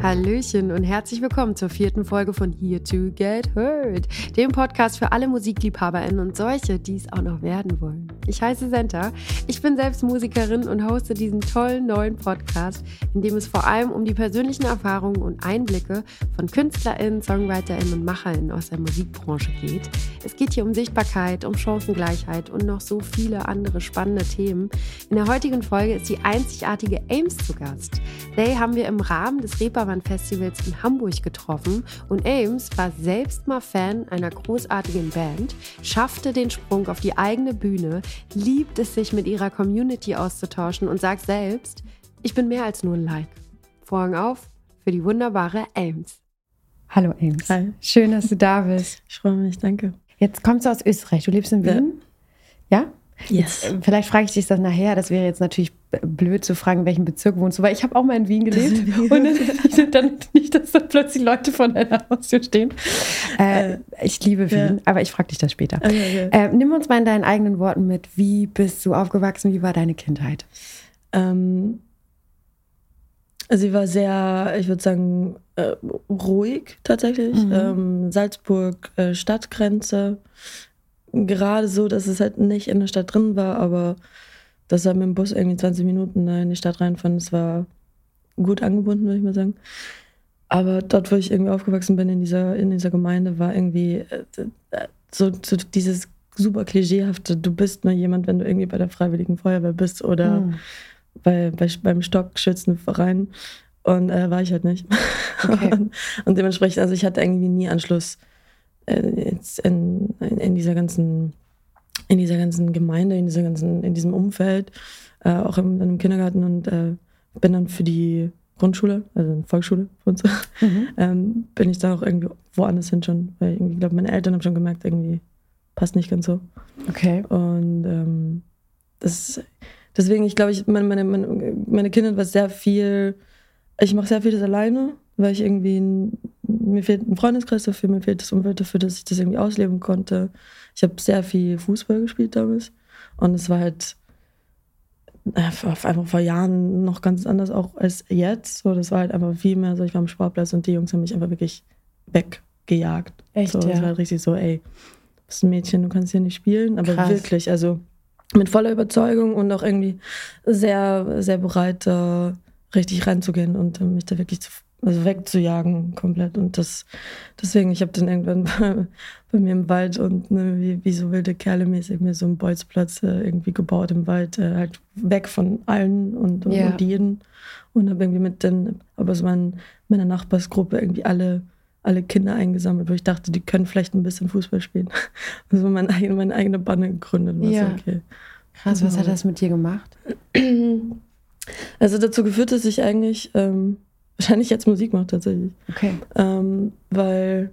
Hallöchen und herzlich willkommen zur vierten Folge von Here to Get Heard, dem Podcast für alle MusikliebhaberInnen und solche, die es auch noch werden wollen. Ich heiße Senta, ich bin selbst Musikerin und hoste diesen tollen neuen Podcast, in dem es vor allem um die persönlichen Erfahrungen und Einblicke von KünstlerInnen, SongwriterInnen und MacherInnen aus der Musikbranche geht. Es geht hier um Sichtbarkeit, um Chancengleichheit und noch so viele andere spannende Themen. In der heutigen Folge ist die einzigartige Ames zu Gast. They haben wir im Rahmen des Reeperbahn-Festivals in Hamburg getroffen und Ames war selbst mal Fan einer großartigen Band, schaffte den Sprung auf die eigene Bühne, liebt es sich mit ihrer Community auszutauschen und sagt selbst, ich bin mehr als nur ein Like. Vorhang auf für die wunderbare Ames. Hallo Ames. Hi. Schön, dass du da bist. Ich freue mich, danke. Jetzt kommst du aus Österreich. Du lebst in Wien? Ja? ja? Yes. Jetzt, vielleicht frage ich dich das nachher. Das wäre jetzt natürlich blöd zu fragen, welchen Bezirk wohnst du, weil ich habe auch mal in Wien gelebt. Und dann nicht, dass da plötzlich Leute vor deiner Haustür stehen. Äh, ich liebe Wien, ja. aber ich frage dich das später. Okay, okay. Äh, nimm uns mal in deinen eigenen Worten mit. Wie bist du aufgewachsen? Wie war deine Kindheit? Ähm, also sie war sehr, ich würde sagen, äh, ruhig tatsächlich. Mhm. Ähm, Salzburg, äh, Stadtgrenze gerade so, dass es halt nicht in der Stadt drin war, aber dass er mit dem Bus irgendwie 20 Minuten in die Stadt reinfahren, das war gut angebunden, würde ich mal sagen. Aber dort, wo ich irgendwie aufgewachsen bin, in dieser, in dieser Gemeinde, war irgendwie äh, so, so dieses super klischeehafte, du bist nur jemand, wenn du irgendwie bei der Freiwilligen Feuerwehr bist oder mhm. bei, bei, beim Stockschützenverein. Und äh, war ich halt nicht. Okay. und, und, dementsprechend, also ich hatte irgendwie nie Anschluss äh, in, in, dieser ganzen, in dieser ganzen Gemeinde, in dieser ganzen, in diesem Umfeld, äh, auch im, im, Kindergarten und äh, bin dann für die Grundschule, also Volksschule für uns, mhm. ähm, bin ich dann auch irgendwie woanders hin schon, weil irgendwie, ich glaube, meine Eltern haben schon gemerkt, irgendwie passt nicht ganz so. Okay. Und ähm, das, deswegen, ich glaube, ich, meine, meine, meine, meine Kindheit war sehr viel, ich mache sehr vieles alleine, weil ich irgendwie, mir fehlt ein Freundeskreis dafür, mir fehlt das Umfeld dafür, dass ich das irgendwie ausleben konnte. Ich habe sehr viel Fußball gespielt damals und es war halt einfach vor Jahren noch ganz anders auch als jetzt. So, das war halt einfach viel mehr so, ich war am Sportplatz und die Jungs haben mich einfach wirklich weggejagt. Echt, so, ja? Das war halt richtig so, ey, bist ein Mädchen, du kannst hier nicht spielen, aber Krass. wirklich, also mit voller Überzeugung und auch irgendwie sehr, sehr bereit, da richtig reinzugehen und mich da wirklich zu also wegzujagen komplett. Und das, deswegen, ich habe dann irgendwann bei, bei, mir im Wald und ne, wie, wie so wilde Kerle mäßig mir so einen Bolzplatz äh, irgendwie gebaut im Wald, äh, halt weg von allen und, und, ja. und jeden. Und habe irgendwie mit den, aber so mein, meiner Nachbarsgruppe irgendwie alle, alle Kinder eingesammelt, wo ich dachte, die können vielleicht ein bisschen Fußball spielen. Also mein eigen, meine eigene Banne gegründet. Ja. Okay. Krass, was hat das mit dir gemacht? Also dazu geführt, dass ich eigentlich ähm, wahrscheinlich jetzt Musik mache tatsächlich. Okay. Ähm, weil,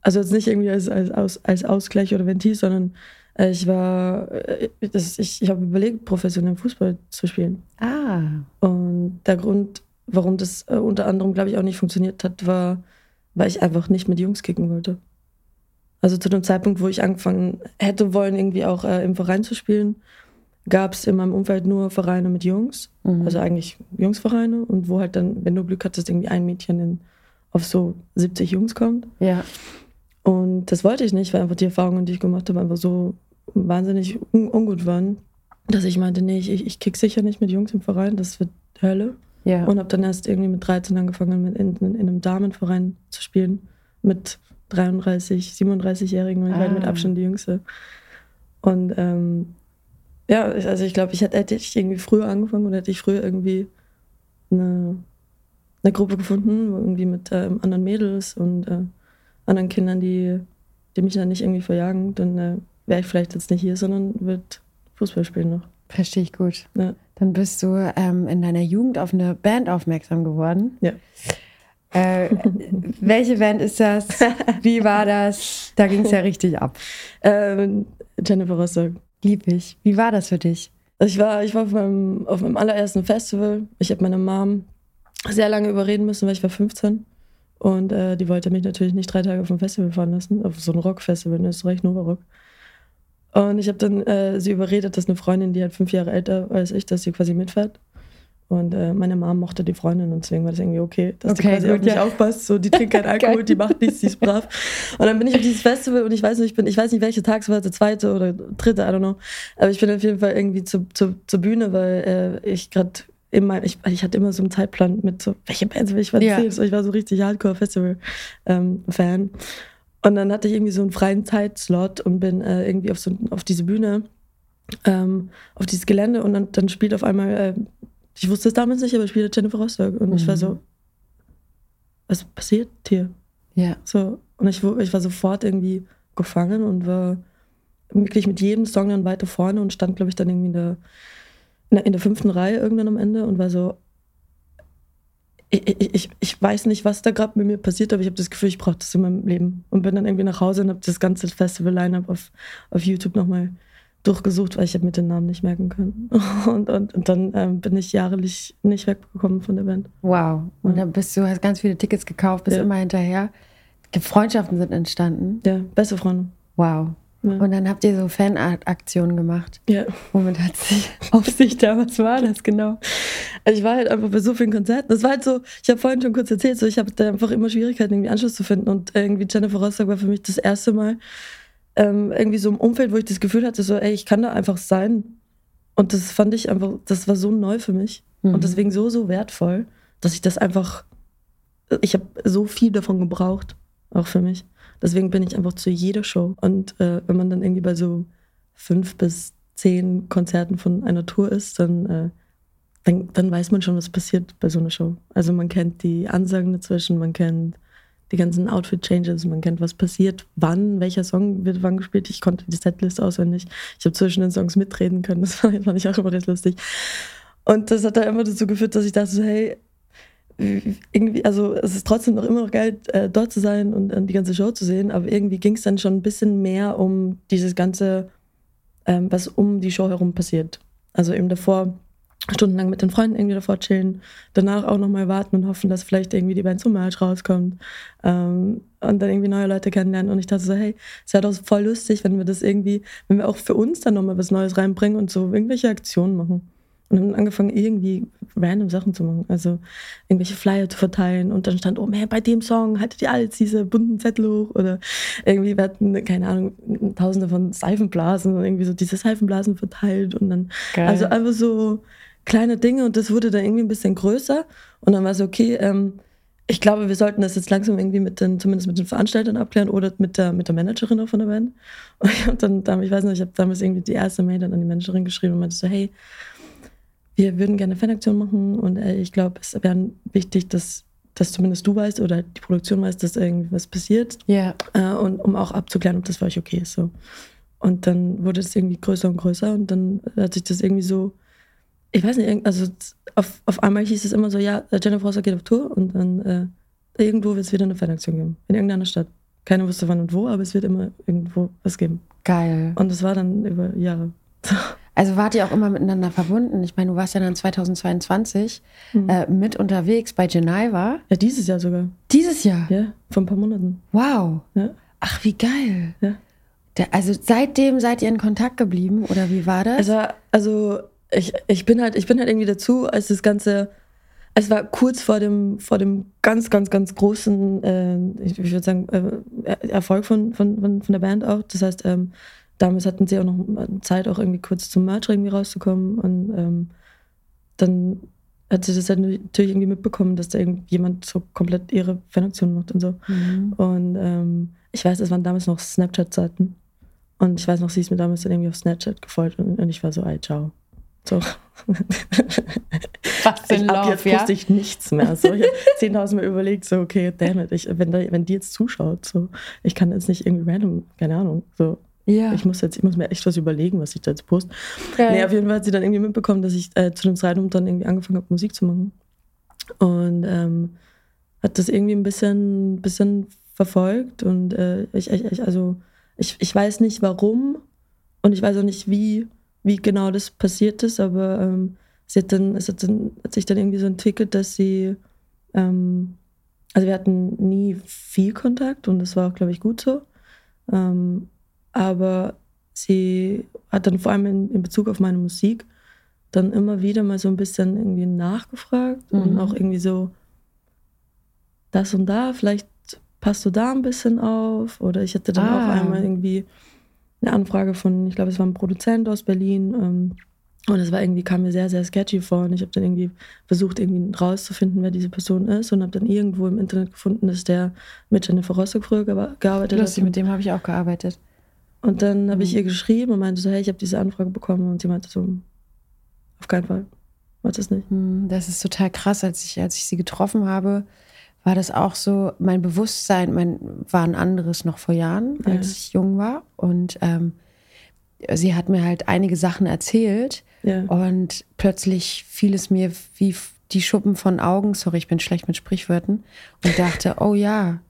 also jetzt nicht irgendwie als, als, als, als Ausgleich oder Ventil, sondern äh, ich war, äh, das, ich, ich habe überlegt, professionell Fußball zu spielen. Ah. Und der Grund, warum das äh, unter anderem, glaube ich, auch nicht funktioniert hat, war, weil ich einfach nicht mit Jungs kicken wollte. Also zu dem Zeitpunkt, wo ich angefangen hätte wollen, irgendwie auch äh, im Verein zu spielen, gab es in meinem Umfeld nur Vereine mit Jungs, mhm. also eigentlich Jungsvereine und wo halt dann, wenn du Glück hattest, irgendwie ein Mädchen in, auf so 70 Jungs kommt. Ja. Und das wollte ich nicht, weil einfach die Erfahrungen, die ich gemacht habe, einfach so wahnsinnig un ungut waren, dass ich meinte, nee, ich, ich kick sicher nicht mit Jungs im Verein, das wird Hölle. Ja. Und habe dann erst irgendwie mit 13 angefangen, in, in, in einem Damenverein zu spielen, mit 33, 37-Jährigen und ich ah. war halt mit Abstand die Jüngste. Und ähm, ja, also ich glaube, ich hätte, hätte ich irgendwie früher angefangen oder hätte ich früher irgendwie eine, eine Gruppe gefunden, irgendwie mit äh, anderen Mädels und äh, anderen Kindern, die, die mich dann nicht irgendwie verjagen, dann äh, wäre ich vielleicht jetzt nicht hier, sondern würde Fußball spielen noch. Verstehe ich gut. Ja. Dann bist du ähm, in deiner Jugend auf eine Band aufmerksam geworden. Ja. Äh, welche Band ist das? Wie war das? Da ging es ja richtig ab. Ähm, Jennifer Rostock. Lieb ich. Wie war das für dich? Also ich war, ich war auf, meinem, auf meinem allerersten Festival. Ich habe meine Mom sehr lange überreden müssen, weil ich war 15. Und äh, die wollte mich natürlich nicht drei Tage vom Festival fahren lassen, auf so ein Rockfestival in Österreich, Nova Rock. Und ich habe dann äh, sie überredet, dass eine Freundin, die halt fünf Jahre älter als ich, dass sie quasi mitfährt. Und äh, meine Mom mochte die Freundin und deswegen war das irgendwie okay, dass Okay, die quasi gut, auf mich ja. aufpasst. So, die trinkt keinen Alkohol, die macht nichts, die ist brav. Und dann bin ich auf dieses Festival und ich weiß nicht, ich bin, ich weiß nicht, welcher Tag es war, der zweite oder dritte, I don't know. Aber ich bin auf jeden Fall irgendwie zu, zu, zur Bühne, weil äh, ich gerade immer, ich, ich hatte immer so einen Zeitplan mit so, welche Bands will ich wann Ja. sehen? So, ich war so richtig Hardcore-Festival-Fan. und dann hatte ich irgendwie so einen freien Zeitslot und bin äh, irgendwie auf, so, auf diese Bühne, ähm, auf dieses Gelände und dann, dann spielt auf einmal, äh, ich wusste es damals nicht, aber spielt Jennifer Rostock. Und ich war Mhm. so, was passiert hier? Ja. So, und ich, ich war sofort irgendwie gefangen und war wirklich mit jedem Song dann weiter vorne und stand, glaube ich, dann irgendwie in der, in der, in der fünften Reihe irgendwann am Ende und war so, ich, ich, ich, ich weiß nicht, was da gerade mit mir passiert, aber ich habe das Gefühl, ich brauche das in meinem Leben. Und bin dann irgendwie nach Hause und habe das ganze Festival-Line-Up auf, auf YouTube nochmal durchgesucht, weil ich habe mir den Namen nicht merken können. Und, und, und dann ähm, bin ich jahrelich nicht weggekommen von der Band. Wow. Und Ja. dann bist du, hast ganz viele Tickets gekauft, bist Ja. immer hinterher. Freundschaften sind entstanden. Ja, beste Freunde. Wow. Ja. Und dann habt ihr so Fanart-Aktionen gemacht. Ja. Womit hat sich auf sich da, was war das genau? Also ich war halt einfach bei so vielen Konzerten. Das war halt so, ich habe vorhin schon kurz erzählt, so ich habe da einfach immer Schwierigkeiten, irgendwie Anschluss zu finden. Und irgendwie Jennifer Rostock war für mich das erste Mal ähm, irgendwie so im Umfeld, wo ich das Gefühl hatte, so, ey, ich kann da einfach sein. Und das fand ich einfach, das war so neu für mich. Mhm. Und deswegen so, so wertvoll, dass ich das einfach, ich habe so viel davon gebraucht, auch für mich. Deswegen bin ich einfach zu jeder Show. Und äh, wenn man dann irgendwie bei so fünf bis zehn Konzerten von einer Tour ist, dann, äh, dann, dann weiß man schon, was passiert bei so einer Show. Also man kennt die Ansagen dazwischen, man kennt die ganzen Outfit-Changes, man kennt, was passiert, wann, welcher Song wird wann gespielt. Ich konnte die Setlist auswendig. Ich habe zwischen den Songs mitreden können, das fand ich auch immer recht lustig. Und das hat da immer dazu geführt, dass ich dachte hey, irgendwie, also es ist trotzdem noch immer noch geil, äh, dort zu sein und, und die ganze Show zu sehen, aber irgendwie ging es dann schon ein bisschen mehr um dieses ganze, ähm, was um die Show herum passiert. Also eben davor stundenlang mit den Freunden irgendwie davor chillen, danach auch nochmal warten und hoffen, dass vielleicht irgendwie die Band zum Merch rauskommt ähm, und dann irgendwie neue Leute kennenlernen. Und ich dachte so, hey, es wäre doch voll lustig, wenn wir das irgendwie, wenn wir auch für uns dann nochmal was Neues reinbringen und so irgendwelche Aktionen machen. Und haben angefangen, irgendwie random Sachen zu machen. Also irgendwelche Flyer zu verteilen. Und dann stand, oh man, bei dem Song haltet ihr alle jetzt diese bunten Zettel hoch. Oder irgendwie, wir hatten, keine Ahnung, tausende von Seifenblasen und irgendwie so diese Seifenblasen verteilt. Und dann, Geil. also einfach so kleine Dinge. Und das wurde dann irgendwie ein bisschen größer. Und dann war es okay, ähm, ich glaube, wir sollten das jetzt langsam irgendwie mit den, zumindest mit den Veranstaltern abklären oder mit der, mit der Managerin auch von der Band. Und ich habe dann, ich weiß nicht, ich habe damals irgendwie die erste Mail dann an die Managerin geschrieben und meinte so, hey, wir würden gerne Fanaktion machen und äh, ich glaube, es wäre wichtig, dass, dass zumindest du weißt oder die Produktion weiß, dass irgendwie was passiert Ja. äh, und um auch abzuklären, ob das für euch okay ist. So. Und dann wurde es irgendwie größer und größer und dann hat sich das irgendwie so, ich weiß nicht, also auf, auf einmal hieß es immer so, ja, Jennifer Rostock geht auf Tour und dann äh, irgendwo wird es wieder eine Fanaktion geben, in irgendeiner Stadt. Keiner wusste wann und wo, aber es wird immer irgendwo was geben. Geil. Und das war dann über Jahre. Also wart ihr auch immer miteinander verbunden? Ich meine, du warst ja dann 2022 Mhm. äh, mit unterwegs bei Geneva. Ja, dieses Jahr sogar. Dieses Jahr. Ja, vor ein paar Monaten. Wow. Ja. Ach, wie geil. Ja. Der, also seitdem seid ihr in Kontakt geblieben oder wie war das? Also, also ich, ich bin halt, ich bin halt irgendwie dazu, als das Ganze, es war kurz vor dem, vor dem ganz, ganz, ganz großen, äh, ich, ich würde sagen, äh, Erfolg von, von, von, von der Band auch. Das heißt, ähm, damals hatten sie auch noch Zeit, auch irgendwie kurz zum Merch irgendwie rauszukommen. Und ähm, dann hat sie das halt natürlich irgendwie mitbekommen, dass da irgendjemand so komplett ihre Fanaktion macht und so. Mhm. Und ähm, ich weiß, es waren damals noch Snapchat-Zeiten. Und ich weiß noch, sie ist mir damals dann irgendwie auf Snapchat gefolgt und, und ich war so, ey, ciao. So. Was Ich, ab jetzt wusste ich nichts mehr. So, ich habe 10.000 Mal überlegt, so, okay, damn it, ich, wenn, da, wenn die jetzt zuschaut, so, ich kann jetzt nicht irgendwie random, keine Ahnung, so, Ja. ich muss jetzt, ich muss mir echt was überlegen, was ich da jetzt poste. Geil. Nee, auf jeden Fall hat sie dann irgendwie mitbekommen, dass ich äh, zu dem Zeitpunkt dann irgendwie angefangen habe, Musik zu machen. Und ähm, hat das irgendwie ein bisschen, bisschen verfolgt. Und äh, ich, ich, also ich, ich weiß nicht warum und ich weiß auch nicht, wie, wie genau das passiert ist, aber ähm, sie hat dann, es hat, dann, hat sich dann irgendwie so entwickelt, dass sie, ähm, also wir hatten nie viel Kontakt und das war auch, glaube ich, gut so. Ähm, aber sie hat dann vor allem in, in Bezug auf meine Musik dann immer wieder mal so ein bisschen irgendwie nachgefragt mhm. und auch irgendwie so das und da, vielleicht passt du da ein bisschen auf. Oder ich hatte dann ah. auch einmal irgendwie eine Anfrage von, ich glaube, es war ein Produzent aus Berlin. Ähm, und es war irgendwie, kam mir sehr, sehr sketchy vor. Und ich habe dann irgendwie versucht, irgendwie rauszufinden, wer diese Person ist. Und habe dann irgendwo im Internet gefunden, dass der mit Jennifer Rostock früher gearbeitet Lustig, hat. mit dem habe ich auch gearbeitet. Und dann habe ich mhm. ihr geschrieben und meinte so, hey, ich habe diese Anfrage bekommen. Und sie meinte so, auf keinen Fall. Mach das nicht. Mhm, das ist total krass. Als ich, als ich sie getroffen habe, war das auch so, mein Bewusstsein mein, war ein anderes noch vor Jahren, als ja. ich jung war. Und ähm, sie hat mir halt einige Sachen erzählt ja. und plötzlich fiel es mir wie die Schuppen von Augen, sorry, ich bin schlecht mit Sprichwörtern, und dachte, oh ja,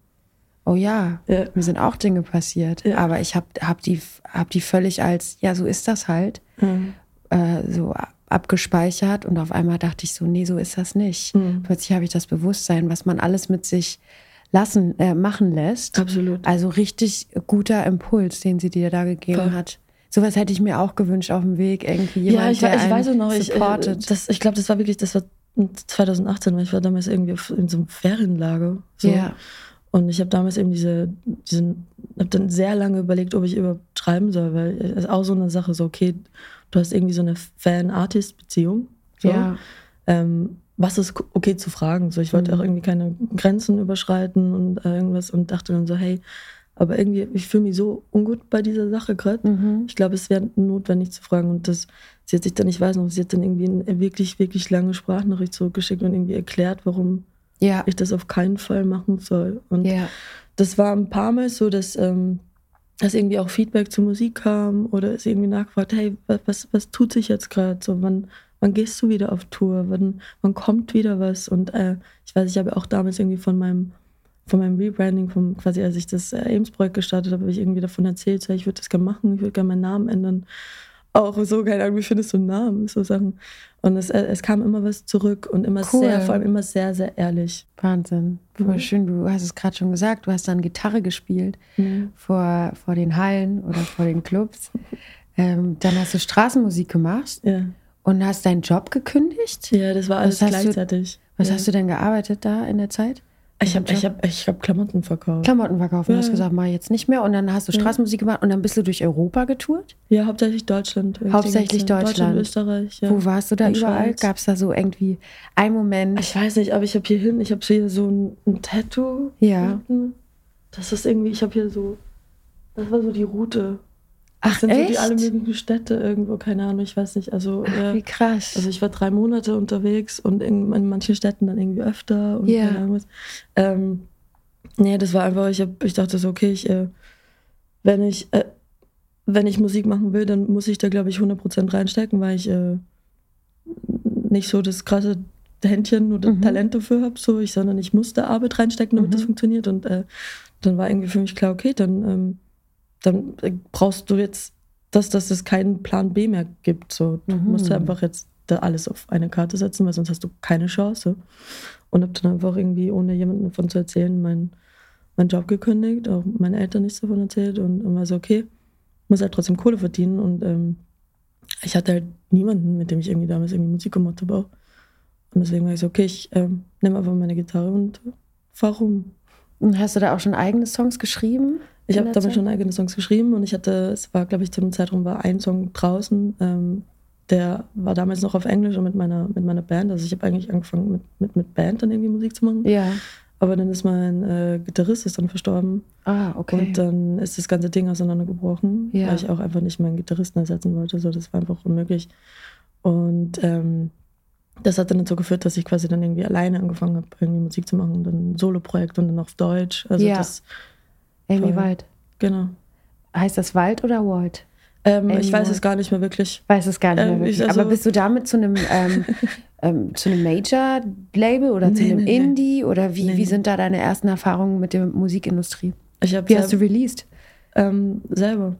oh ja, ja. mir sind auch Dinge passiert. Ja. Aber ich habe hab die, hab die völlig als, ja, so ist das halt, mhm. äh, so abgespeichert. Und auf einmal dachte ich so, nee, so ist das nicht. Mhm. Plötzlich habe ich das Bewusstsein, was man alles mit sich lassen, äh, machen lässt. Absolut. Also richtig guter Impuls, den sie dir da gegeben Voll. hat. Sowas hätte ich mir auch gewünscht auf dem Weg, irgendwie jemand, ja, ich, der ich weiß noch, ich, äh, das, ich glaube, das war wirklich, das war 2018, weil ich war damals irgendwie in so einem Ferienlager. So. Ja. Und ich habe damals eben diese, diesen, habe dann sehr lange überlegt, ob ich überhaupt schreiben soll, weil es ist auch so eine Sache, so, okay, du hast irgendwie so eine Fan-Artist-Beziehung. So. Ja. Ähm, was ist okay zu fragen? So, ich wollte mhm. auch irgendwie keine Grenzen überschreiten und äh, irgendwas und dachte dann so, hey, aber irgendwie, ich fühle mich so ungut bei dieser Sache gerade. Mhm. Ich glaube, es wäre notwendig zu fragen. Und das, sie hat sich dann, ich weiß noch, sie hat dann irgendwie eine wirklich, wirklich lange Sprachnachricht zurückgeschickt und irgendwie erklärt, warum ja. ich das auf keinen Fall machen soll. Und ja. das war ein paar Mal so, dass, ähm, dass irgendwie auch Feedback zur Musik kam oder es irgendwie nachgefragt, hey, was, was tut sich jetzt gerade? So, wann, wann gehst du wieder auf Tour? Wann, wann kommt wieder was? Und äh, ich weiß, ich habe auch damals irgendwie von meinem von meinem Rebranding, vom, quasi als ich das äh, Ames-Projekt gestartet habe, habe ich irgendwie davon erzählt, so, ich würde das gerne machen, ich würde gerne meinen Namen ändern auch so, keine Ahnung, wie findest du einen Namen? So Sachen. Und es, es kam immer was zurück und immer cool. sehr, vor allem immer sehr, sehr ehrlich. Wahnsinn. Voll mhm. schön. Du hast es gerade schon gesagt, du hast dann Gitarre gespielt mhm. vor, vor den Hallen oder vor den Clubs. ähm, dann hast du Straßenmusik gemacht ja. und hast deinen Job gekündigt. Ja, das war alles was gleichzeitig. Du, was ja. hast du denn gearbeitet da in der Zeit? Ich habe ich hab, ich hab Klamotten verkauft. Klamotten verkauft. Ja. Du hast gesagt, mal jetzt nicht mehr. Und dann hast du Straßenmusik gemacht und dann bist du durch Europa getourt? Ja, hauptsächlich Deutschland. Hauptsächlich Deutschland. Deutschland, Österreich. Ja. Wo warst du da und überall? Gab es da so irgendwie einen Moment? Ich weiß nicht, aber ich habe hier hin, ich habe hier so ein, ein Tattoo. Ja. Das ist irgendwie, ich habe hier so, das war so die Route. Ach, sind echt? so die alle möglichen Städte irgendwo, keine Ahnung, ich weiß nicht. Also, Ach, äh, wie krass. Also ich war drei Monate unterwegs und in, in manchen Städten dann irgendwie öfter und yeah. keine Ahnung was. Ähm, Nee, das war einfach, ich, hab, ich dachte so, okay, ich, äh, wenn ich, äh, wenn ich Musik machen will, dann muss ich da, glaube ich, 100% reinstecken, weil ich äh, nicht so das krasse Händchen oder mhm. Talent dafür habe, so ich, sondern ich musste Arbeit reinstecken, damit mhm. das funktioniert. Und äh, dann war irgendwie für mich klar, okay, dann, ähm, dann brauchst du jetzt das, dass es keinen Plan B mehr gibt. So, du mhm. musst einfach jetzt da alles auf eine Karte setzen, weil sonst hast du keine Chance. Und habe dann einfach irgendwie, ohne jemandem davon zu erzählen, mein meinen Job gekündigt, auch meinen Eltern nichts davon erzählt und, und war so, okay, muss halt trotzdem Kohle verdienen. Und ähm, ich hatte halt niemanden, mit dem ich irgendwie damals irgendwie Musik gemacht habe auch. Und deswegen war ich so, okay, ich ähm, nehme einfach meine Gitarre und fahre rum. Und hast du da auch schon eigene Songs geschrieben? Ich habe damals schon eigene Songs geschrieben und ich hatte, es war, glaube ich, zu dem Zeitraum war ein Song draußen, ähm, der war damals noch auf Englisch und mit meiner, mit meiner Band. Also ich habe eigentlich angefangen mit, mit, mit Band dann irgendwie Musik zu machen. Ja. Aber dann ist mein äh, Gitarrist ist dann verstorben. Ah, okay. Und dann ist das ganze Ding auseinandergebrochen, ja. weil ich auch einfach nicht meinen Gitarristen ersetzen wollte. So, das war einfach unmöglich. Und ähm, das hat dann dazu geführt, dass ich quasi dann irgendwie alleine angefangen habe, irgendwie Musik zu machen. Und dann ein Solo-Projekt und dann auf Deutsch. Also ja. das. Amy Wald. Genau. Heißt das Wald oder Wald? Ähm, ich weiß es gar nicht mehr wirklich. Weiß es gar nicht mehr ähm, wirklich. Also Aber bist du damit zu einem, ähm, ähm, zu einem Major-Label oder nee, zu einem nee, Indie? Nee. Oder wie, wie sind da deine ersten Erfahrungen mit der Musikindustrie? Ich hab wie hast du released? Ähm, selber.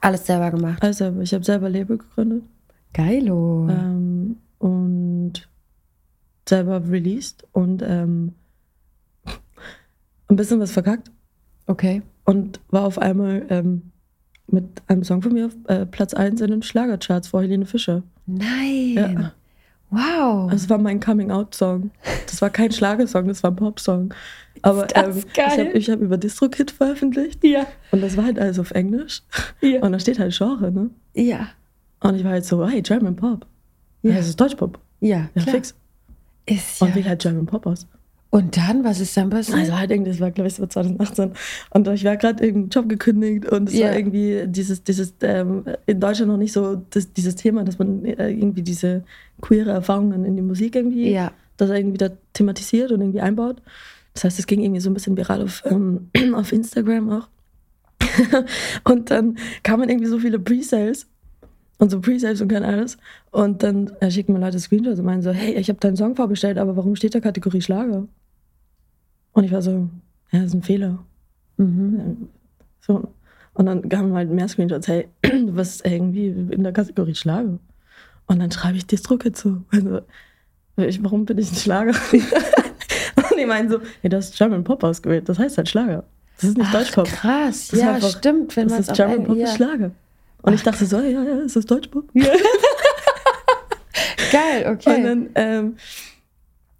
Alles selber gemacht? Alles selber. Ich habe selber Label gegründet. Geilo. Ähm, und selber released und ähm, ein bisschen was verkackt. Okay. Und war auf einmal ähm, mit einem Song von mir auf äh, Platz 1 in den Schlagercharts vor Helene Fischer. Nein. Ja. Wow. Das war mein Coming-out-Song. Das war kein Schlagersong, das war ein Popsong. Aber das ähm, geil? ich habe hab über DistroKid veröffentlicht. ja. Und das war halt alles auf Englisch. Ja. Und da steht halt Genre, ne? Ja. Und ich war halt so, hey, German Pop. Ja, Ja. das ist Deutschpop. Ja, Ja, klar. fix. Ist ja. Und wähle halt German Pop aus. Und dann, was ist dann passiert? Also halt irgendwie, das war glaube ich so 2018. Und ich war gerade irgendeinen Job gekündigt und es Ja. war irgendwie dieses, dieses ähm, in Deutschland noch nicht so das, dieses Thema, dass man äh, irgendwie diese queere Erfahrungen in die Musik irgendwie, ja. das irgendwie da thematisiert und irgendwie einbaut. Das heißt, es ging irgendwie so ein bisschen viral auf, ähm, auf Instagram auch. und dann kamen irgendwie so viele Pre-Sales und so Pre-Sales und kein alles. Und dann äh, schicken mir Leute Screenshots und meinen so, hey, ich habe deinen Song vorbestellt, aber warum steht da Kategorie Schlager? Und ich war so, ja, das ist ein Fehler. Mhm. So. Und dann kamen halt mehr Screenshots, hey, du bist irgendwie in der Kategorie Schlager. Und dann schreibe ich DistroKid zu. Also, ich, warum bin ich ein Schlager? und die meinen so, hey, du hast German Pop ausgewählt, das heißt halt Schlager. Das ist nicht Ach, Deutschpop. krass. Das ja, einfach- stimmt. Wenn man Das ist German Pop, ist Schlager. Und ich dachte so, ja, ja, ist Deutschpop. Geil, okay. Und dann ähm,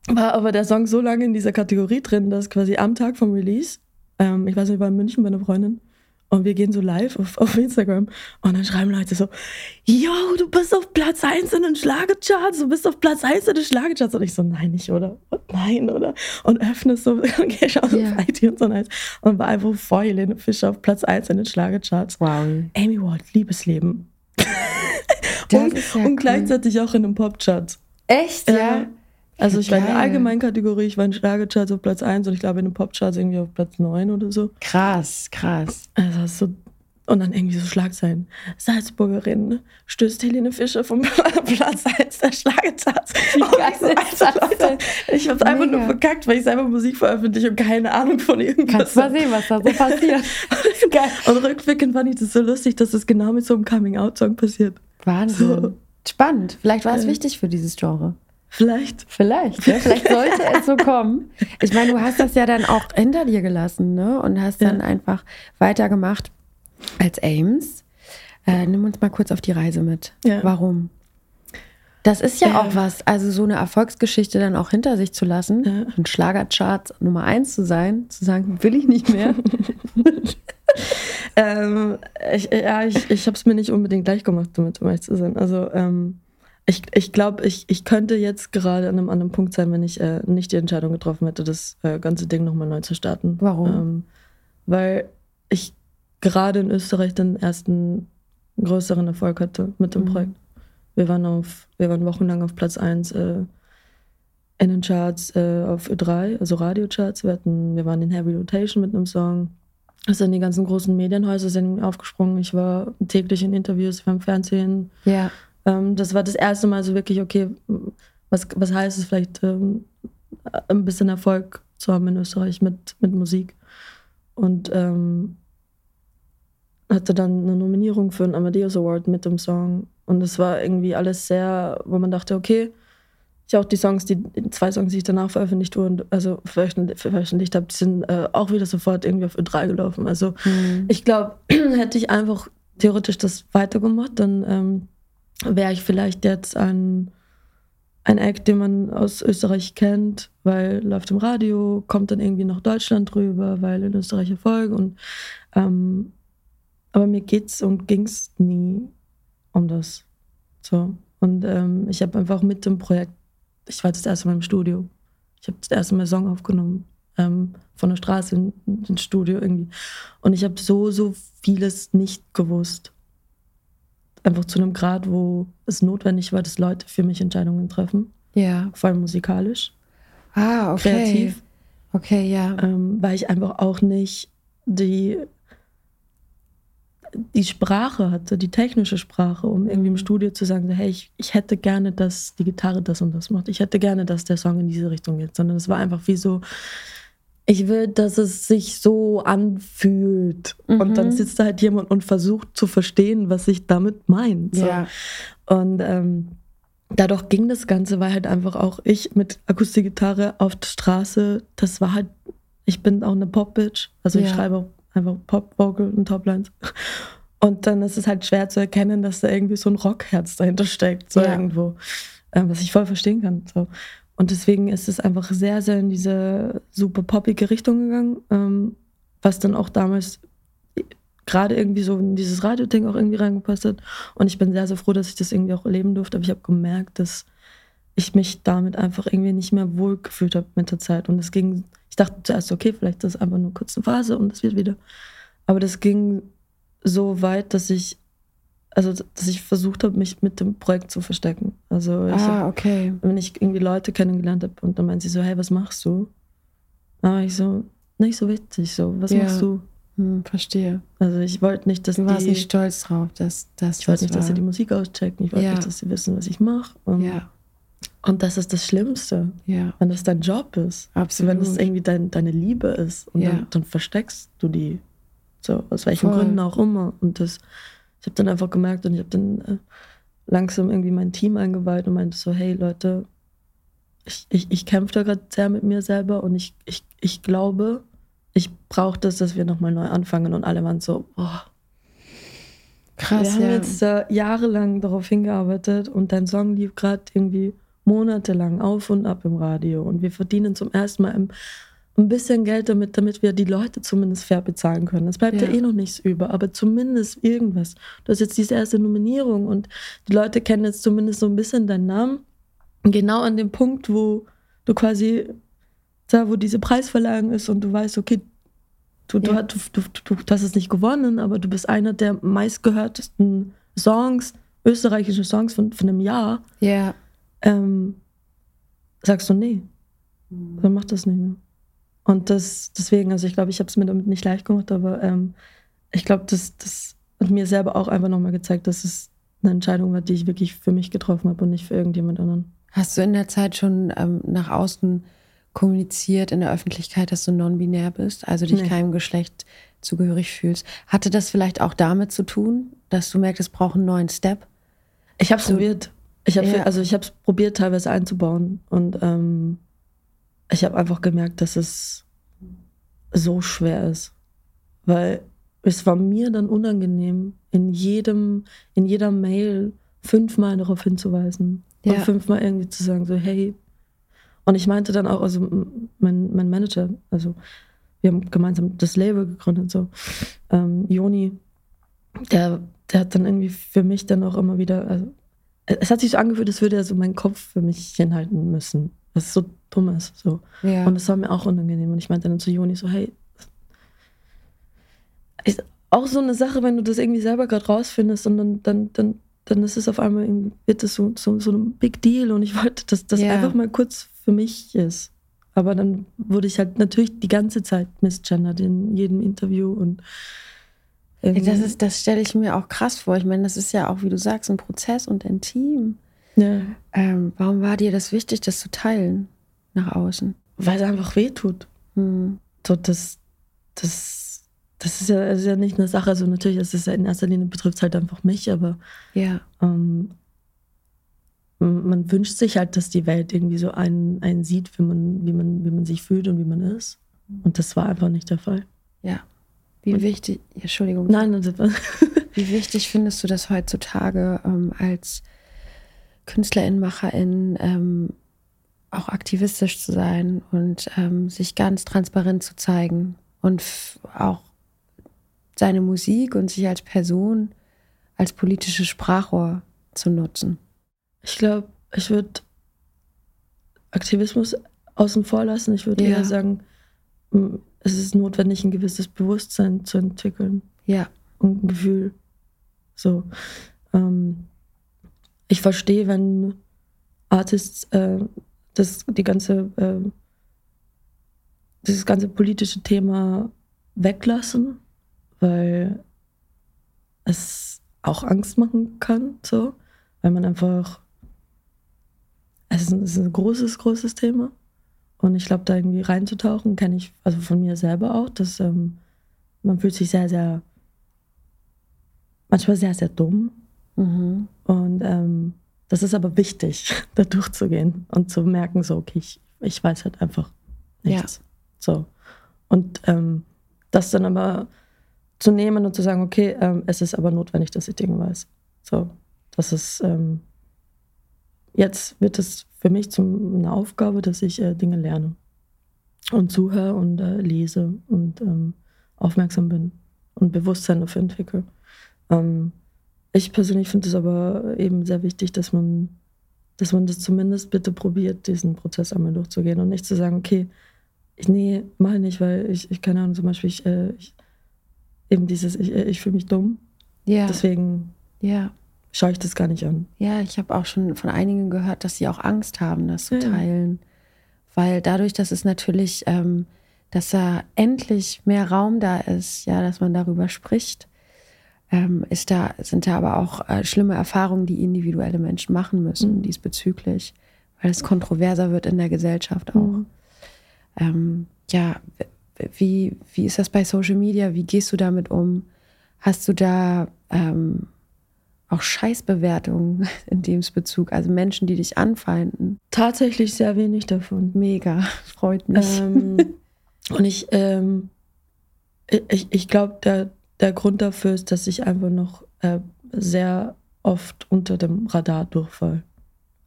war aber der Song so lange in dieser Kategorie drin, dass quasi am Tag vom Release, ähm, ich weiß nicht, ich war in München bei einer Freundin und wir gehen so live auf, auf Instagram und dann schreiben Leute so, yo, du bist auf Platz 1 in den Schlagecharts, du bist auf Platz 1 in den Schlagecharts. Und ich so, nein, nicht, oder? Und nein, oder? Und öffne so, okay, ich auf Ja. iTunes und alles. Und war einfach vor Helene Fischer auf Platz 1 in den Schlagecharts. wow. Amy Ward, Liebesleben. Und, ja und cool. gleichzeitig auch in den Popcharts. Echt, ja? Ja. Also ich war in der Geil. allgemeinen Kategorie, ich war in Schlagercharts auf Platz 1 und ich glaube in den Popcharts irgendwie auf Platz 9 oder so. Krass, krass. Also das so und dann irgendwie so Schlagzeilen. Salzburgerin stößt Helene Fischer vom Platz 1 der Schlagercharts. Wie Und geil ich so, ist Alter, Leute, ich hab's einfach nur Mega. verkackt, weil ich selber Musik veröffentliche und keine Ahnung von irgendwas Kannst mal sehen, was da so passiert. Geil. Und rückblickend fand ich das so lustig, dass das genau mit so einem Coming-out-Song passiert. Wahnsinn. So. Spannend. Vielleicht war es Ja. wichtig für dieses Genre. Vielleicht. Vielleicht, ja. Vielleicht sollte es so kommen. Ich meine, du hast das ja dann auch hinter dir gelassen, ne? Und hast dann Ja. einfach weitergemacht als Ames. Äh, nimm uns mal kurz auf die Reise mit. Ja. Warum? Das ist ja Ja. auch was, also so eine Erfolgsgeschichte dann auch hinter sich zu lassen, Ja. ein Schlagerchart Nummer eins zu sein, zu sagen, will ich nicht mehr. Ähm, ich, ja, ich, ich habe es mir nicht unbedingt gleich gemacht, damit um ehrlich zu sein. Also ähm, ich, ich glaube, ich, ich könnte jetzt gerade an einem anderen Punkt sein, wenn ich äh, nicht die Entscheidung getroffen hätte, das äh, ganze Ding nochmal neu zu starten. Warum? Ähm, weil ich gerade in Österreich den ersten größeren Erfolg hatte mit dem Mhm. Projekt. Wir waren auf, wir waren wochenlang auf Platz 1 äh, in den Charts äh, auf Ö3, also Radiocharts. Wir, hatten, wir waren in Heavy Rotation mit einem Song. Es sind die ganzen großen Medienhäuser sind aufgesprungen. Ich war täglich in Interviews beim Fernsehen. ja. Ähm, das war das erste Mal so wirklich, okay, was, was heißt es vielleicht, ähm, ein bisschen Erfolg zu haben in Österreich mit, mit Musik. Und ähm, hatte dann eine Nominierung für einen Amadeus Award mit dem Song. Und es war irgendwie alles sehr, wo man dachte, okay, ich auch die Songs, die zwei Songs, die ich danach veröffentlicht wurden, also veröffentlicht, veröffentlicht habe, die sind äh, auch wieder sofort irgendwie auf Ö3 gelaufen. Also Hm. ich glaube, hätte ich einfach theoretisch das weitergemacht, dann ähm, wäre ich vielleicht jetzt ein, ein Act, den man aus Österreich kennt, weil läuft im Radio, kommt dann irgendwie nach Deutschland rüber, weil in Österreich Erfolg und ähm, aber mir geht's und ging's nie um das. So. Und ähm, ich habe einfach mit dem Projekt, ich war das erste Mal im Studio. Ich habe das erste Mal Song aufgenommen. Ähm, von der Straße in, ins Studio irgendwie. Und ich habe so, so vieles nicht gewusst. Einfach zu einem Grad, wo es notwendig war, dass Leute für mich Entscheidungen treffen. Ja. Vor allem musikalisch, Ah, okay. kreativ. Okay, ja. Ähm, weil ich einfach auch nicht die, die Sprache hatte, die technische Sprache, um irgendwie im Studio zu sagen, hey, ich, ich hätte gerne, dass die Gitarre das und das macht. Ich hätte gerne, dass der Song in diese Richtung geht. Sondern es war einfach wie so, ich will, dass es sich so anfühlt. Und dann Mhm. sitzt da halt jemand und versucht zu verstehen, was ich damit meine. So. Ja. Und ähm, dadurch ging das Ganze, weil halt einfach auch ich mit Akustikgitarre auf der Straße, das war halt, ich bin auch eine Pop-Bitch. Also ich Ja. schreibe auch einfach Pop-Vocal und Toplines. Und dann ist es halt schwer zu erkennen, dass da irgendwie so ein Rockherz dahinter steckt, so ja. irgendwo. Ähm, was ich voll verstehen kann. So. Und deswegen ist es einfach sehr, sehr in diese super poppige Richtung gegangen, ähm, was dann auch damals gerade irgendwie so in dieses Radio-Ding auch irgendwie reingepasst hat. Und ich bin sehr, sehr froh, dass ich das irgendwie auch erleben durfte. Aber ich habe gemerkt, dass ich mich damit einfach irgendwie nicht mehr wohl gefühlt habe mit der Zeit. Und es ging, ich dachte zuerst, okay, vielleicht ist das einfach nur kurz eine Phase und es wird wieder. Aber das ging so weit, dass ich, also dass ich versucht habe, mich mit dem Projekt zu verstecken. Also ich ah, hab, okay. wenn ich irgendwie Leute kennengelernt habe und dann meinen sie so, hey, was machst du? Aber ich so, nicht so witzig, so, was ja. machst du? Hm, verstehe. Also ich wollte nicht, dass du warst die, nicht stolz drauf, dass das. Ich wollte nicht, war. dass sie die Musik auschecken. Ich wollte ja. nicht, dass sie wissen, was ich mache. Und, ja. und das ist das Schlimmste, ja. wenn das dein Job ist. Absolut. Wenn das irgendwie dein, deine Liebe ist und dann, dann, versteckst du die. So aus welchen Voll. Gründen auch immer. Und das, ich habe dann einfach gemerkt und ich habe dann äh, langsam irgendwie mein Team eingeweiht und meinte so, hey Leute, ich, ich, ich kämpfe da gerade sehr mit mir selber und ich, ich, ich glaube, ich brauche das, dass wir nochmal neu anfangen. Und alle waren so, boah. Krass. Wir haben ja. jetzt äh, jahrelang darauf hingearbeitet und dein Song lief gerade irgendwie monatelang auf und ab im Radio. Und wir verdienen zum ersten Mal im, ein bisschen Geld damit, damit wir die Leute zumindest fair bezahlen können. Es bleibt ja. ja eh noch nichts über, aber zumindest irgendwas. Du hast jetzt diese erste Nominierung und die Leute kennen jetzt zumindest so ein bisschen deinen Namen. Und genau an dem Punkt, wo du quasi da wo diese Preisverleihung ist und du weißt, okay, du, ja. du, du, du, du, hast es nicht gewonnen, aber du bist einer der meistgehörtesten Songs, österreichische Songs von, von einem Jahr. Ja. Ähm, sagst du, nee, mhm. dann mach das nicht mehr. Und das, deswegen, also ich glaube, ich habe es mir damit nicht leicht gemacht, aber ähm, ich glaube, das, das hat mir selber auch einfach nochmal gezeigt, dass es eine Entscheidung war, die ich wirklich für mich getroffen habe und nicht für irgendjemand anderen. Hast du in der Zeit schon ähm, nach außen kommuniziert in der Öffentlichkeit, dass du non-binär bist, also dich nee. keinem Geschlecht zugehörig fühlst. Hatte das vielleicht auch damit zu tun, dass du merkst, es braucht einen neuen Step? Ich habe es probiert. Ich habe ja. also ich habe es probiert teilweise einzubauen und ähm, ich habe einfach gemerkt, dass es so schwer ist, weil es war mir dann unangenehm, in jedem in jeder Mail fünfmal darauf hinzuweisen ja. und fünfmal irgendwie zu sagen so hey und ich meinte dann auch, also mein, mein Manager, also wir haben gemeinsam das Label gegründet, so ähm, Joni, der, der hat dann irgendwie für mich dann auch immer wieder, also es hat sich so angefühlt, als würde er so meinen Kopf für mich hinhalten müssen. Was so dumm ist. So. Ja. Und das war mir auch unangenehm. Und ich meinte dann zu Joni so, hey, ist auch so eine Sache, wenn du das irgendwie selber gerade rausfindest und dann, dann, dann, dann ist es auf einmal, wird das so, so, so ein Big Deal. Und ich wollte das, das ja. einfach mal kurz für mich ist. Aber dann wurde ich halt natürlich die ganze Zeit misgendert in jedem Interview und das ist, das stelle ich mir auch krass vor. Ich meine, das ist ja auch, wie du sagst, ein Prozess und ein Team. Ja. Ähm, warum war dir das wichtig, das zu teilen nach außen? Weil es einfach wehtut. Hm. So, das, das, das ist ja, ist ja nicht eine Sache. Also natürlich, das ist ja in erster Linie betrifft es halt einfach mich, aber ja. Ähm, man wünscht sich halt, dass die Welt irgendwie so einen, einen sieht, wie man, wie, man, wie man sich fühlt und wie man ist. Und das war einfach nicht der Fall. Ja. Wie und, wichtig, Entschuldigung. Nein, Wie wichtig findest du das heutzutage ähm, als Künstlerin, Macherin ähm, auch aktivistisch zu sein und ähm, sich ganz transparent zu zeigen und auch seine Musik und sich als Person als politisches Sprachrohr zu nutzen? Ich glaube, ich würde Aktivismus außen vor lassen. Ich würde ja. eher sagen, es ist notwendig, ein gewisses Bewusstsein zu entwickeln. Ja. Und ein Gefühl. So. Ähm, ich verstehe, wenn Artists äh, das, die ganze, äh, dieses ganze politische Thema weglassen, weil es auch Angst machen kann, so, weil man einfach es ist, ein, es ist ein großes, großes Thema. Und ich glaube, da irgendwie reinzutauchen, kenne ich also von mir selber auch, dass ähm, man fühlt sich sehr, sehr, manchmal sehr, sehr dumm. Mhm. Und ähm, das ist aber wichtig, da durchzugehen und zu merken, so, okay, ich, ich weiß halt einfach nichts. Ja. So. Und ähm, das dann aber zu nehmen und zu sagen, okay, ähm, es ist aber notwendig, dass ich Dinge weiß. So, das ist, ähm, jetzt wird es für mich zum, eine Aufgabe, dass ich äh, Dinge lerne und zuhöre und äh, lese und ähm, aufmerksam bin und Bewusstsein dafür entwickle. Ich persönlich finde es aber eben sehr wichtig, dass man, dass man das zumindest bitte probiert, diesen Prozess einmal durchzugehen und nicht zu sagen, okay, ich, nee, mach nicht, weil ich, ich keine Ahnung, zum Beispiel, ich, äh, ich eben dieses, ich, äh, ich fühle mich dumm. Ja. Deswegen ja. schaue ich das gar nicht an. Ja, ich habe auch schon von einigen gehört, dass sie auch Angst haben, das zu ja. teilen. Weil dadurch, dass es natürlich, ähm, dass da endlich mehr Raum da ist, ja, dass man darüber spricht, ähm, ist da, sind da aber auch äh, schlimme Erfahrungen, die individuelle Menschen machen müssen mhm. diesbezüglich, weil es kontroverser wird in der Gesellschaft auch. Mhm. Ähm, ja, wie, wie ist das bei Social Media? Wie gehst du damit um? Hast du da ähm, auch Scheißbewertungen in dem Bezug? Also Menschen, die dich anfeinden? Tatsächlich sehr wenig davon. Mega, freut mich. Ähm, und ich, ähm, ich, ich glaube, der, der Grund dafür ist, dass ich einfach noch äh, sehr oft unter dem Radar durchfall.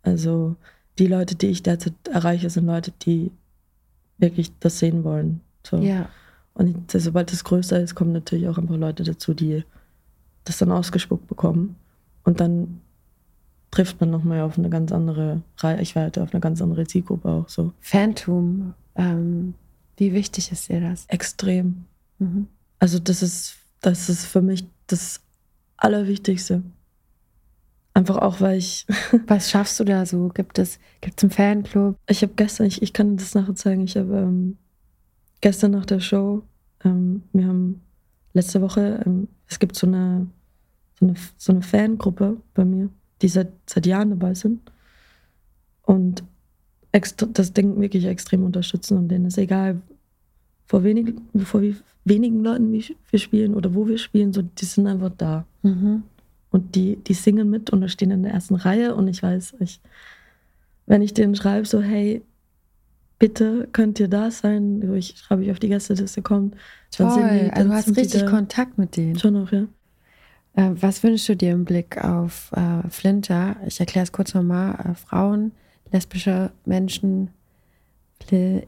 Also die Leute, die ich derzeit erreiche, sind Leute, die wirklich das sehen wollen. So. Ja. Und sobald das größer ist, kommen natürlich auch ein paar Leute dazu, die das dann ausgespuckt bekommen. Und dann trifft man nochmal auf eine ganz andere Reichweite, auf eine ganz andere Zielgruppe auch so. Phantom, ähm, wie wichtig ist dir das? Extrem. Mhm. Also das ist, das ist für mich das Allerwichtigste. Einfach auch, weil ich. Was schaffst du da so? Gibt es, gibt es einen Fanclub? Ich habe gestern, ich, ich kann das nachher zeigen, ich habe ähm, gestern nach der Show, ähm, wir haben letzte Woche, ähm, es gibt so eine, so eine, so eine Fangruppe bei mir, die seit, seit Jahren dabei sind und extra, das Ding wirklich extrem unterstützen und denen ist egal, vor, wenig, vor wie wenigen Leuten wir spielen oder wo wir spielen, so, die sind einfach da. Mhm. Und die, die singen mit und stehen in der ersten Reihe und ich weiß, ich, wenn ich denen schreibe, so, hey, bitte könnt ihr da sein. Ich schreibe ich auf die Gästeliste kommt. Toll, die, also du hast richtig Kontakt mit denen. Schon noch, ja. Äh, was wünschst du dir im Blick auf äh, Flinter? Ich erkläre es kurz nochmal. Äh, Frauen, lesbische Menschen, äh,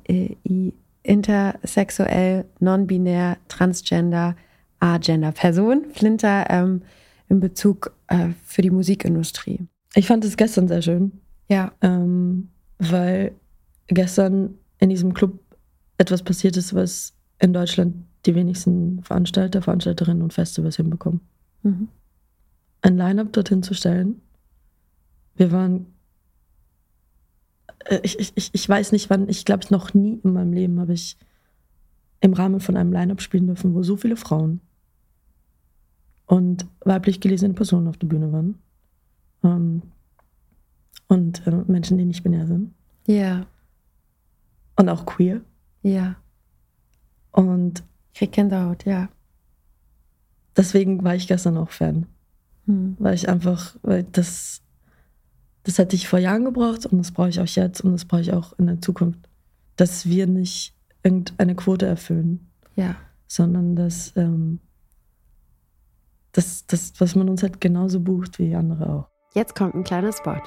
intersexuell, non-binär, transgender, agender Person. Flinter ähm, in Bezug äh, für die Musikindustrie. Ich fand es gestern sehr schön. Ja. Ähm, weil gestern in diesem Club etwas passiert ist, was in Deutschland die wenigsten Veranstalter, Veranstalterinnen und Festivals hinbekommen. Mhm. Ein Line-up dorthin zu stellen. Wir waren. Äh, ich, ich, ich weiß nicht wann, ich glaube, noch nie in meinem Leben habe ich im Rahmen von einem Line-up spielen dürfen, wo so viele Frauen und weiblich gelesene Personen auf der Bühne waren. Ähm, und äh, Menschen, die nicht binär sind. Ja. Und auch queer. Ja. Und. Ich krieg Gänsehaut, ja. Deswegen war ich gestern auch Fan. Hm. Weil ich einfach, weil das, das hätte ich vor Jahren gebraucht und das brauche ich auch jetzt und das brauche ich auch in der Zukunft. Dass wir nicht irgendeine Quote erfüllen. Ja. Sondern dass, ähm, dass, dass, was man uns halt genauso bucht wie andere auch. Jetzt kommt ein kleiner Spot.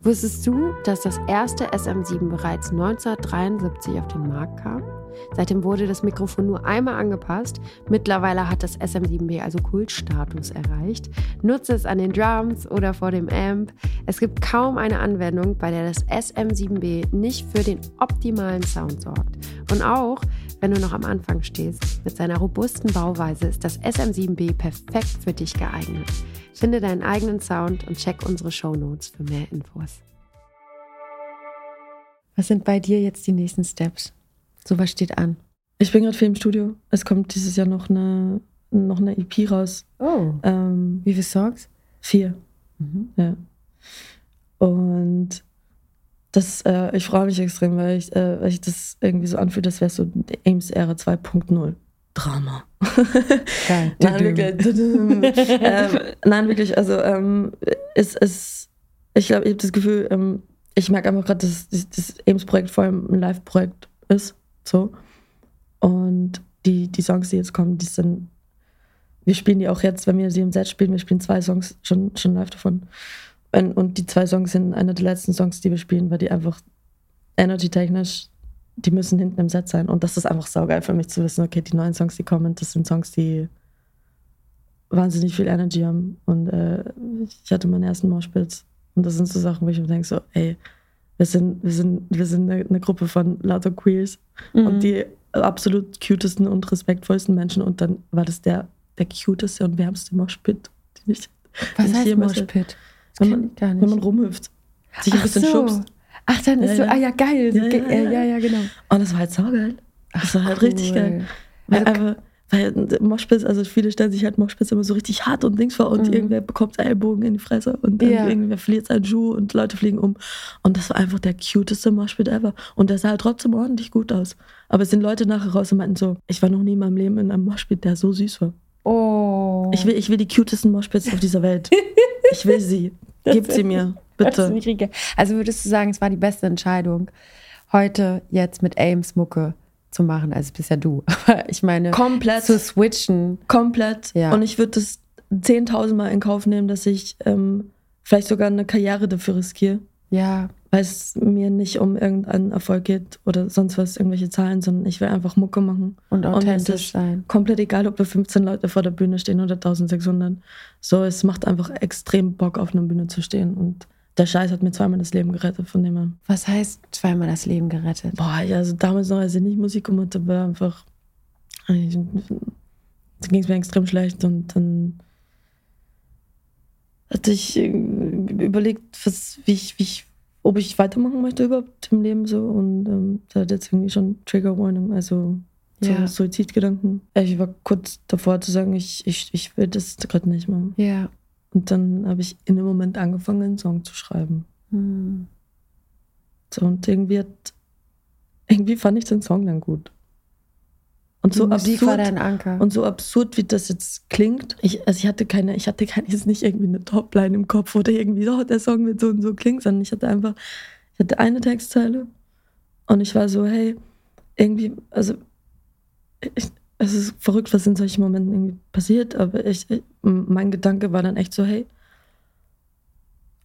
Wusstest du, dass das erste SM7 bereits 1973 auf den Markt kam? Seitdem wurde das Mikrofon nur einmal angepasst. Mittlerweile hat das SM7B also Kultstatus erreicht. Nutze es an den Drums oder vor dem Amp. Es gibt kaum eine Anwendung, bei der das SM7B nicht für den optimalen Sound sorgt. Und auch wenn du noch am Anfang stehst, mit seiner robusten Bauweise ist das SM7B perfekt für dich geeignet. Finde deinen eigenen Sound und check unsere Show Notes für mehr Infos. Was sind bei dir jetzt die nächsten Steps? So was steht an? Ich bin gerade viel im Studio. Es kommt dieses Jahr noch eine, noch eine EP raus. Oh. Ähm, Wie viele Songs? Vier. Mhm. Ja. Und das, äh, ich freue mich extrem, weil ich, äh, weil ich das irgendwie so anfühle, das wäre so Ames Ära 2.0. Drama. Geil. nein, wirklich. ähm, nein, wirklich. Also ähm, es ist, ich glaube, ich habe das Gefühl, ähm, ich merke einfach gerade, dass das Ames-Projekt vor allem ein Live-Projekt ist. So. Und die, die Songs, die jetzt kommen, die sind wir spielen die auch jetzt, wenn wir sie im Set spielen, wir spielen zwei Songs schon, schon live davon. Und die zwei Songs sind einer der letzten Songs, die wir spielen, weil die einfach energy-technisch, die müssen hinten im Set sein. Und das ist einfach saugeil für mich zu wissen, okay, die neuen Songs, die kommen, das sind Songs, die wahnsinnig viel Energy haben. Und äh, ich hatte meinen ersten Moshpits. Und das sind so Sachen, wo ich mir denke, so, ey, wir sind, wir sind, wir sind eine, eine Gruppe von lauter Queers mhm. und die absolut cutesten und respektvollsten Menschen. Und dann war das der, der cuteste und wärmste Moshpit, den ich Was heißt Moshpit? Wenn man, wenn man rumhüpft, sich ein Ach bisschen so. schubst. Ach, dann ist ja, so, ja. ah ja, geil. Ja, ja, ja, ja, genau. Und das war halt saugeil. Das war halt cool. richtig geil. Weil also, einfach, weil Moshpits, also viele stellen sich halt Moshpits immer so richtig hart und Dings vor und mhm. irgendwer bekommt Ellbogen in die Fresse und dann ja. irgendwer verliert seinen Schuh und Leute fliegen um. Und das war einfach der cuteste Moshpit ever. Und der sah halt trotzdem ordentlich gut aus. Aber es sind Leute nachher raus und meinten so, ich war noch nie in meinem Leben in einem Moshpit, der so süß war. Oh. Ich will, ich will die cutesten Moshpits auf dieser Welt. Ich will sie. Gib sie mir, bitte. Also würdest du sagen, es war die beste Entscheidung, heute jetzt mit Ames Mucke zu machen. Also bist ja du. Aber ich meine, komplett zu switchen. Komplett. Ja. Und ich würde das 10.000 Mal in Kauf nehmen, dass ich ähm, vielleicht sogar eine Karriere dafür riskiere. Ja. Weil es mir nicht um irgendeinen Erfolg geht oder sonst was, irgendwelche Zahlen, sondern ich will einfach Mucke machen. Und authentisch und sein. Komplett egal, ob da 15 Leute vor der Bühne stehen oder 1600. So, es macht einfach extrem Bock, auf einer Bühne zu stehen. Und der Scheiß hat mir zweimal das Leben gerettet, von dem her. Was heißt zweimal das Leben gerettet? Boah, ja, also damals noch, als ich nicht Musik gemacht habe, war einfach. Da ging es mir extrem schlecht und dann hatte ich äh, überlegt, was, wie ich, wie ich, ob ich weitermachen möchte überhaupt im Leben so. Und ähm, da hat jetzt irgendwie schon Trigger Warning, also so ja. Suizidgedanken. Ich war kurz davor zu sagen, ich, ich, ich will das gerade nicht machen. Ja. Und dann habe ich in dem Moment angefangen, einen Song zu schreiben. Mhm. So, und irgendwie, hat, irgendwie fand ich den Song dann gut. Und so Musik absurd. Und so absurd, wie das jetzt klingt. Ich, also ich hatte keine, ich hatte keine, jetzt nicht irgendwie eine Topline im Kopf oder irgendwie oh, der Song wird so und so klingt, sondern ich hatte einfach, ich hatte eine Textzeile und ich war so, hey, irgendwie, also ich, es ist verrückt, was in solchen Momenten irgendwie passiert, aber ich, ich, mein Gedanke war dann echt so, hey,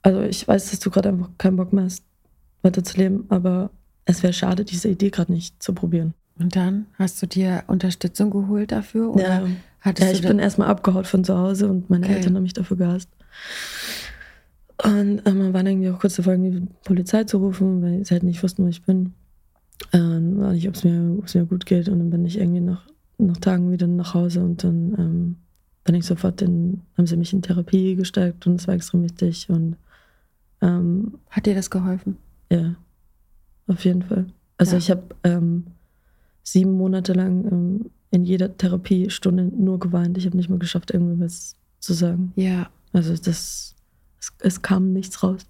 also ich weiß, dass du gerade einfach keinen Bock mehr hast, weiterzuleben, aber es wäre schade, diese Idee gerade nicht zu probieren. Und dann hast du dir Unterstützung geholt dafür? Oder ja, hattest ja ich bin erstmal abgehaut von zu Hause und meine okay. Eltern haben mich dafür gehasst. Und ähm, man war irgendwie auch kurz davor, irgendwie Polizei zu rufen, weil sie halt nicht wussten, wo ich bin. Ähm, nicht, ob es mir, mir gut geht. Und dann bin ich irgendwie nach nach Tagen wieder nach Hause und dann ähm, bin ich sofort in, haben sie mich in Therapie gesteckt und es war extrem wichtig. Und, ähm, Hat dir das geholfen? Ja, auf jeden Fall. Also ja. ich habe ähm, sieben Monate lang ähm, in jeder Therapiestunde nur geweint. Ich habe nicht mal geschafft, irgendwas zu sagen. Ja. Also das, es, es, kam nichts raus.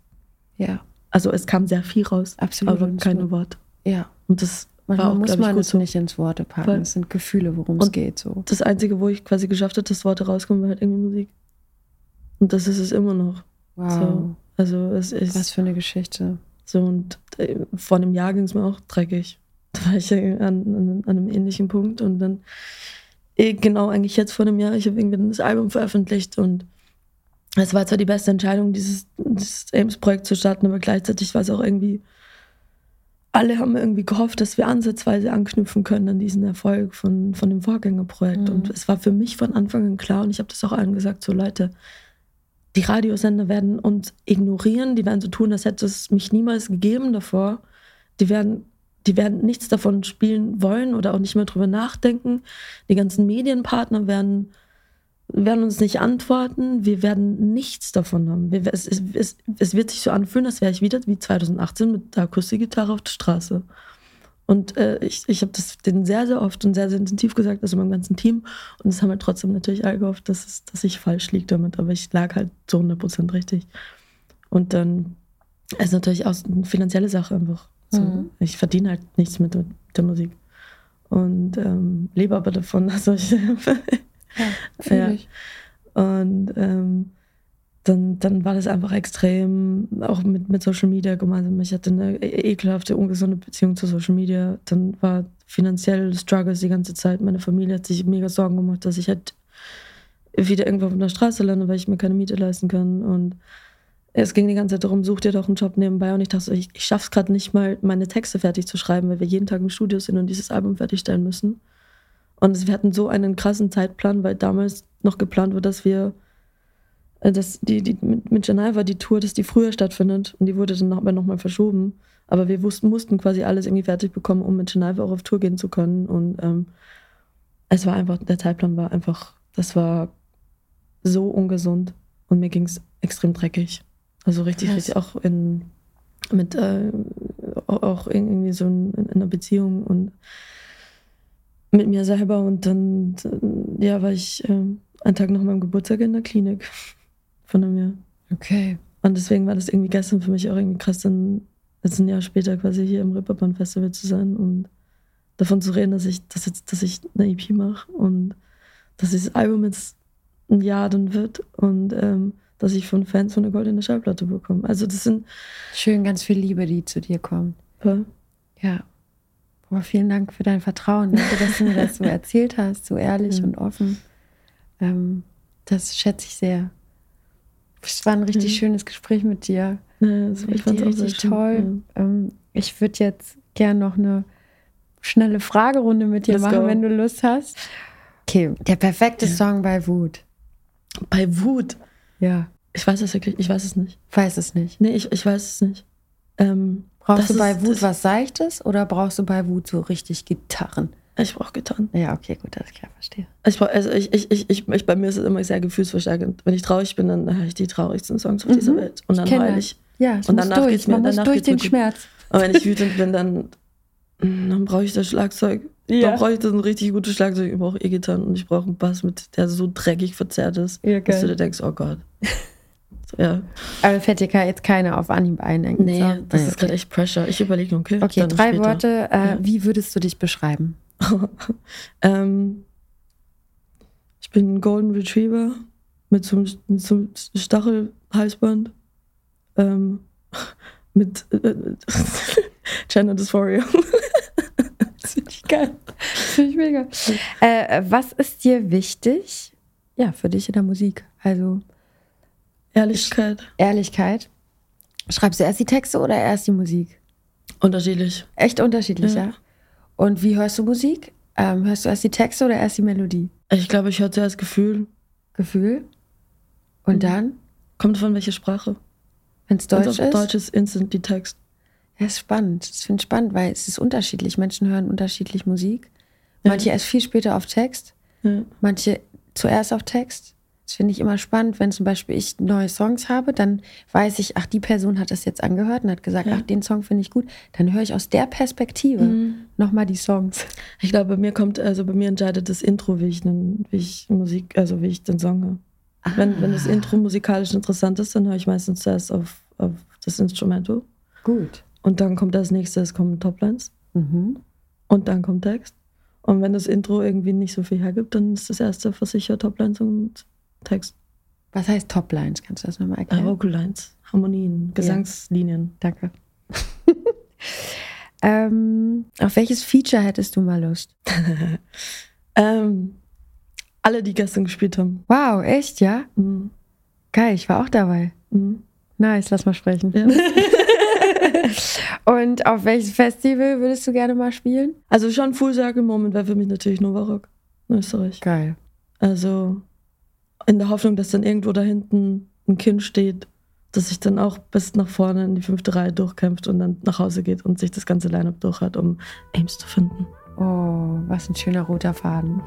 Ja. Also es kam sehr viel raus, Absolut. aber keine Worte. Ja. Und das Manchmal auch, muss man es so. nicht ins Worte packen. Weil es sind Gefühle, worum es geht. So. Das Einzige, wo ich quasi geschafft habe, dass Worte rauskommen, war halt irgendwie Musik. Und das ist es immer noch. Wow. So, also es ist. Was für eine Geschichte. So, und äh, vor einem Jahr ging es mir auch dreckig. Da war ich ja an, an, an, einem ähnlichen Punkt. Und dann, eh, genau, eigentlich jetzt vor einem Jahr, ich habe irgendwie das Album veröffentlicht und es war zwar die beste Entscheidung, dieses, dieses Ames-Projekt zu starten, aber gleichzeitig war es auch irgendwie alle haben irgendwie gehofft, dass wir ansatzweise anknüpfen können an diesen Erfolg von, von dem Vorgängerprojekt. Mhm. Und es war für mich von Anfang an klar, und ich habe das auch allen gesagt, so Leute, die Radiosender werden uns ignorieren, die werden so tun, als hätte es mich niemals gegeben davor. Die werden, die werden nichts davon spielen wollen oder auch nicht mehr drüber nachdenken. Die ganzen Medienpartner werden werden uns nicht antworten, wir werden nichts davon haben. Wir, es, es, es, wird sich so anfühlen, als wäre ich wieder wie 2018 mit der Akustikgitarre auf der Straße. Und äh, ich, ich habe das denen sehr, sehr oft und sehr, sehr intensiv gesagt, also meinem ganzen Team. Und es haben halt trotzdem natürlich alle gehofft, dass, es, dass ich falsch liege damit. Aber ich lag halt zu 100% richtig. Und dann ist natürlich auch eine finanzielle Sache einfach. So. Mhm. Ich verdiene halt nichts mit, mit der Musik. Und ähm, lebe aber davon, also ich Ja, ja. Und ähm, dann, dann war das einfach extrem, auch mit, mit Social Media gemeinsam. Ich hatte eine e-, ekelhafte, ungesunde Beziehung zu Social Media. Dann war finanziell Struggles die ganze Zeit. Meine Familie hat sich mega Sorgen gemacht, dass ich halt wieder irgendwo auf der Straße lande, weil ich mir keine Miete leisten kann. Und es ging die ganze Zeit darum, such dir doch einen Job nebenbei. Und ich dachte, ich, ich schaff's gerade nicht mal, meine Texte fertig zu schreiben, weil wir jeden Tag im Studio sind und dieses Album fertigstellen müssen. Und wir hatten so einen krassen Zeitplan, weil damals noch geplant wurde, dass wir, äh, dass die, die mit, Geneva die Tour, dass die früher stattfindet. Und die wurde dann nochmal verschoben. Aber wir wussten, mussten quasi alles irgendwie fertig bekommen, um mit Geneva auch auf Tour gehen zu können. Und ähm, es war einfach, der Zeitplan war einfach, das war so ungesund. Und mir ging es extrem dreckig. Also richtig, Krass. richtig auch in, mit, äh, auch irgendwie so in, in einer Beziehung und mit mir selber. Und dann, ja, war ich äh, einen Tag nach meinem Geburtstag in der Klinik von einem Jahr. Okay. Und deswegen war das irgendwie gestern für mich auch irgendwie krass, dann jetzt ein Jahr später quasi hier im Ripperbahn Festival zu sein und davon zu reden, dass ich, dass jetzt, dass ich eine EP mache und dass dieses Album jetzt ein Jahr dann wird und ähm, dass ich von Fans von eine goldene Schallplatte bekomme. Also das sind schön ganz viel Liebe, die zu dir kommt. Ja. ja. Aber vielen Dank für dein Vertrauen, danke, dass du mir das so erzählt hast, so ehrlich ja. und offen. Ähm, das schätze ich sehr. Es war ein richtig ja. schönes Gespräch mit dir. Ja, das ich fand es richtig toll. Ähm, ich würde jetzt gern noch eine schnelle Fragerunde mit dir Let's machen, go. wenn du Lust hast. Okay, der perfekte Song bei Wut. Bei Wut? Ja. Ich weiß es wirklich, ich weiß es nicht. Weiß es nicht. Nee, ich, ich weiß es nicht. Ähm, brauchst du bei Wut was Seichtes oder brauchst du bei Wut so richtig Gitarren? Ich brauche Gitarren. Ja, okay, gut, das kann ich verstehen. Ich brauch, also ich, ich, ich, ich, ich, bei mir ist es immer sehr gefühlsverstärkend. Wenn ich traurig bin, dann höre ich die traurigsten Songs auf mhm. dieser Welt. Und dann heule ich. Ja, und danach es mir, danach durch den Schmerz. Und wenn ich wütend bin, dann, dann brauche ich das Schlagzeug. Ja. Dann brauche ich das ein richtig gutes Schlagzeug. Ich brauche E-Gitarren und ich brauche einen Bass, mit, der so dreckig verzerrt ist, ja, dass du dir denkst, oh Gott. Ja. Aber fällt dir jetzt keine auf Anhieb ein? Nee, so? das nee, ist gerade echt Pressure. Ich überlege, okay. Okay, drei später. Worte. Äh, ja. Wie würdest du dich beschreiben? ähm, ich bin ein Golden Retriever mit so, mit so einem Stachelhalsband. Ähm, mit äh Gender Dysphoria. das finde ich geil. Das finde ich mega. Äh, was ist dir wichtig? Ja, für dich in der Musik. Also Ehrlichkeit. Ehrlichkeit. Schreibst du erst die Texte oder erst die Musik? Unterschiedlich. Echt unterschiedlich, ja. ja? Und wie hörst du Musik? Ähm, hörst du erst die Texte oder erst die Melodie? Ich glaube, ich höre zuerst Gefühl. Gefühl? Und mhm. dann? Kommt von welcher Sprache? Wenn es Deutsch ist? Deutsch ist instant die Text. Ja, ist spannend. Das finde ich spannend, weil es ist unterschiedlich. Menschen hören unterschiedlich Musik. Manche ja. erst viel später auf Text, ja. manche zuerst auf Text. Das finde ich immer spannend, wenn zum Beispiel ich neue Songs habe, dann weiß ich, ach, die Person hat das jetzt angehört und hat gesagt, ja. ach, den Song finde ich gut. Dann höre ich aus der Perspektive mhm. nochmal die Songs. Ich glaube, bei mir kommt, also bei mir entscheidet das Intro, wie ich, wie ich Musik, also wie ich den Song höre. Ah. Wenn, wenn das Intro musikalisch interessant ist, dann höre ich meistens zuerst auf, auf das Instrumental. Gut. Und dann kommt das nächste, es kommen Toplines. Mhm. Und dann kommt Text. Und wenn das Intro irgendwie nicht so viel hergibt, dann ist das erste versichert Toplines und Text. Was heißt Toplines? Kannst du das nochmal erklären? Äh, Vocal Lines, Harmonien, Gesangslinien. Ja. Danke. ähm, auf welches Feature hättest du mal Lust? ähm, alle, die gestern gespielt haben. Wow, echt, ja? Mhm. Geil, ich war auch dabei. Mhm. Nice, lass mal sprechen. Ja. Und auf welches Festival würdest du gerne mal spielen? Also schon Full Circle Moment wäre für mich natürlich Nova Rock in Österreich. Geil. Also in der Hoffnung, dass dann irgendwo da hinten ein Kind steht, das sich dann auch bis nach vorne in die fünfte Reihe durchkämpft und dann nach Hause geht und sich das ganze Line-Up durch hat, um Ames zu finden. Oh, was ein schöner roter Faden.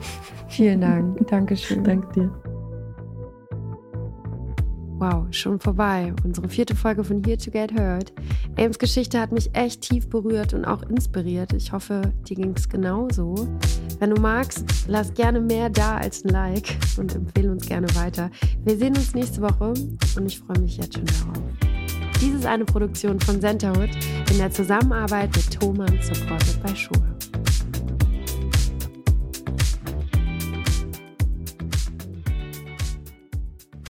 Vielen Dank. Dankeschön. Dank dir. Wow, schon vorbei. Unsere vierte Folge von Here to Get Heard. Ames Geschichte hat mich echt tief berührt und auch inspiriert. Ich hoffe, dir ging es genauso. Wenn du magst, lass gerne mehr da als ein Like und empfehle uns gerne weiter. Wir sehen uns nächste Woche und ich freue mich jetzt schon darauf. Dies ist eine Produktion von Centerhood in der Zusammenarbeit mit Thomann Supported by Schule.